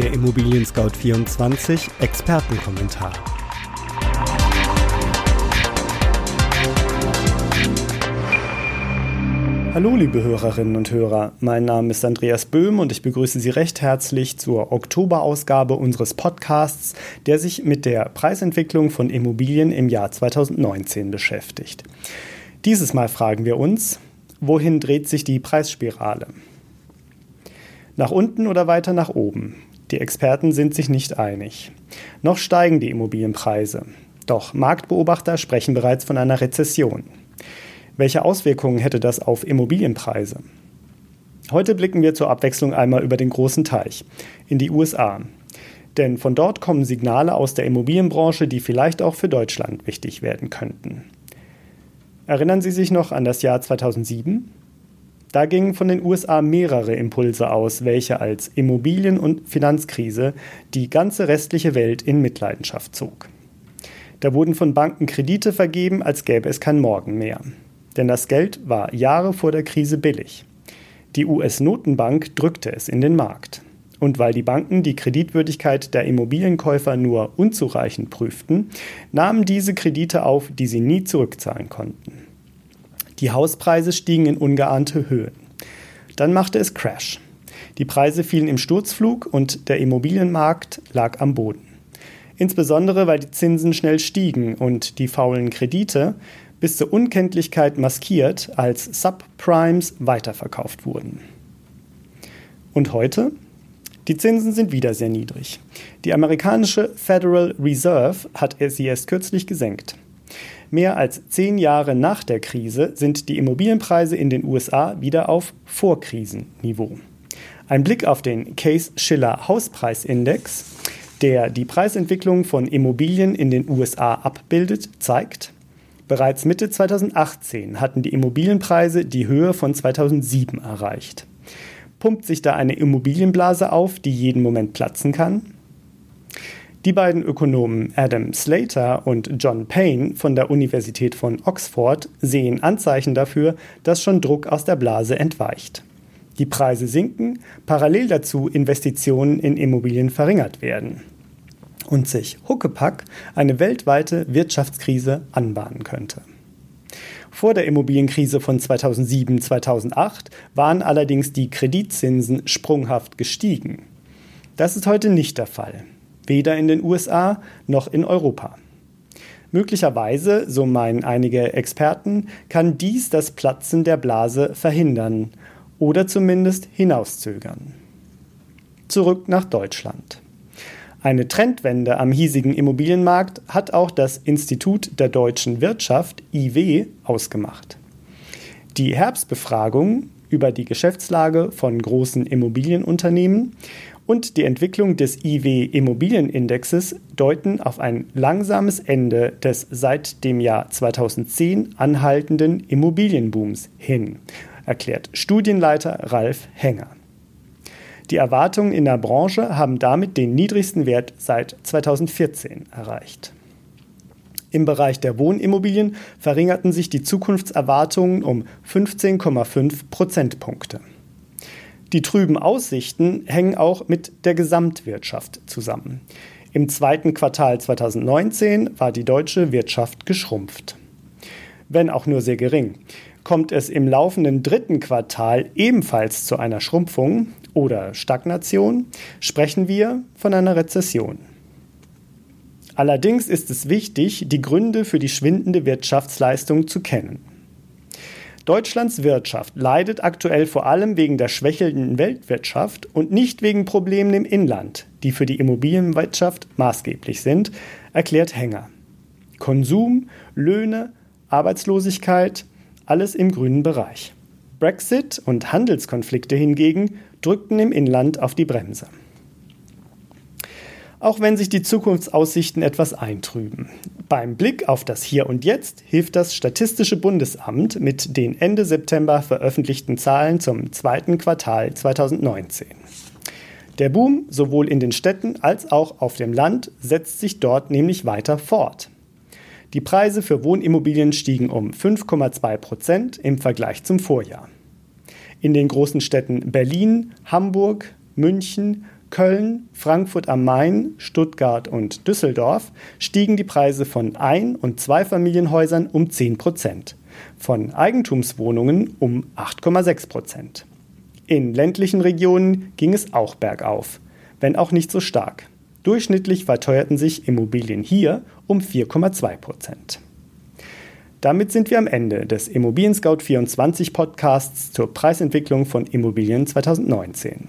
Der Immobilien Scout 24 Expertenkommentar. Hallo liebe Hörerinnen und Hörer, mein Name ist Andreas Böhm und ich begrüße Sie recht herzlich zur Oktoberausgabe unseres Podcasts, der sich mit der Preisentwicklung von Immobilien im Jahr 2019 beschäftigt. Dieses Mal fragen wir uns, wohin dreht sich die Preisspirale? Nach unten oder weiter nach oben? Die Experten sind sich nicht einig. Noch steigen die Immobilienpreise. Doch Marktbeobachter sprechen bereits von einer Rezession. Welche Auswirkungen hätte das auf Immobilienpreise? Heute blicken wir zur Abwechslung einmal über den großen Teich, in die USA. Denn von dort kommen Signale aus der Immobilienbranche, die vielleicht auch für Deutschland wichtig werden könnten. Erinnern Sie sich noch an das Jahr 2007? Da gingen von den USA mehrere Impulse aus, welche als Immobilien- und Finanzkrise die ganze restliche Welt in Mitleidenschaft zog. Da wurden von Banken Kredite vergeben, als gäbe es kein Morgen mehr denn das Geld war Jahre vor der Krise billig. Die US-Notenbank drückte es in den Markt. Und weil die Banken die Kreditwürdigkeit der Immobilienkäufer nur unzureichend prüften, nahmen diese Kredite auf, die sie nie zurückzahlen konnten. Die Hauspreise stiegen in ungeahnte Höhen. Dann machte es Crash. Die Preise fielen im Sturzflug und der Immobilienmarkt lag am Boden. Insbesondere weil die Zinsen schnell stiegen und die faulen Kredite bis zur Unkenntlichkeit maskiert als Subprimes weiterverkauft wurden. Und heute? Die Zinsen sind wieder sehr niedrig. Die amerikanische Federal Reserve hat sie erst kürzlich gesenkt. Mehr als zehn Jahre nach der Krise sind die Immobilienpreise in den USA wieder auf Vorkrisenniveau. Ein Blick auf den Case-Schiller Hauspreisindex, der die Preisentwicklung von Immobilien in den USA abbildet, zeigt, Bereits Mitte 2018 hatten die Immobilienpreise die Höhe von 2007 erreicht. Pumpt sich da eine Immobilienblase auf, die jeden Moment platzen kann? Die beiden Ökonomen Adam Slater und John Payne von der Universität von Oxford sehen Anzeichen dafür, dass schon Druck aus der Blase entweicht. Die Preise sinken, parallel dazu Investitionen in Immobilien verringert werden und sich Huckepack eine weltweite Wirtschaftskrise anbahnen könnte. Vor der Immobilienkrise von 2007-2008 waren allerdings die Kreditzinsen sprunghaft gestiegen. Das ist heute nicht der Fall, weder in den USA noch in Europa. Möglicherweise, so meinen einige Experten, kann dies das Platzen der Blase verhindern oder zumindest hinauszögern. Zurück nach Deutschland. Eine Trendwende am hiesigen Immobilienmarkt hat auch das Institut der deutschen Wirtschaft IW ausgemacht. Die Herbstbefragung über die Geschäftslage von großen Immobilienunternehmen und die Entwicklung des IW Immobilienindexes deuten auf ein langsames Ende des seit dem Jahr 2010 anhaltenden Immobilienbooms hin, erklärt Studienleiter Ralf Henger. Die Erwartungen in der Branche haben damit den niedrigsten Wert seit 2014 erreicht. Im Bereich der Wohnimmobilien verringerten sich die Zukunftserwartungen um 15,5 Prozentpunkte. Die trüben Aussichten hängen auch mit der Gesamtwirtschaft zusammen. Im zweiten Quartal 2019 war die deutsche Wirtschaft geschrumpft. Wenn auch nur sehr gering. Kommt es im laufenden dritten Quartal ebenfalls zu einer Schrumpfung, oder Stagnation, sprechen wir von einer Rezession. Allerdings ist es wichtig, die Gründe für die schwindende Wirtschaftsleistung zu kennen. Deutschlands Wirtschaft leidet aktuell vor allem wegen der schwächelnden Weltwirtschaft und nicht wegen Problemen im Inland, die für die Immobilienwirtschaft maßgeblich sind, erklärt Henger. Konsum, Löhne, Arbeitslosigkeit, alles im grünen Bereich. Brexit und Handelskonflikte hingegen drückten im Inland auf die Bremse. Auch wenn sich die Zukunftsaussichten etwas eintrüben. Beim Blick auf das Hier und Jetzt hilft das Statistische Bundesamt mit den Ende September veröffentlichten Zahlen zum zweiten Quartal 2019. Der Boom sowohl in den Städten als auch auf dem Land setzt sich dort nämlich weiter fort. Die Preise für Wohnimmobilien stiegen um 5,2 Prozent im Vergleich zum Vorjahr. In den großen Städten Berlin, Hamburg, München, Köln, Frankfurt am Main, Stuttgart und Düsseldorf stiegen die Preise von Ein- und Zweifamilienhäusern um 10 Prozent, von Eigentumswohnungen um 8,6 Prozent. In ländlichen Regionen ging es auch bergauf, wenn auch nicht so stark. Durchschnittlich verteuerten sich Immobilien hier um 4,2 Prozent. Damit sind wir am Ende des Immobilien Scout 24 Podcasts zur Preisentwicklung von Immobilien 2019.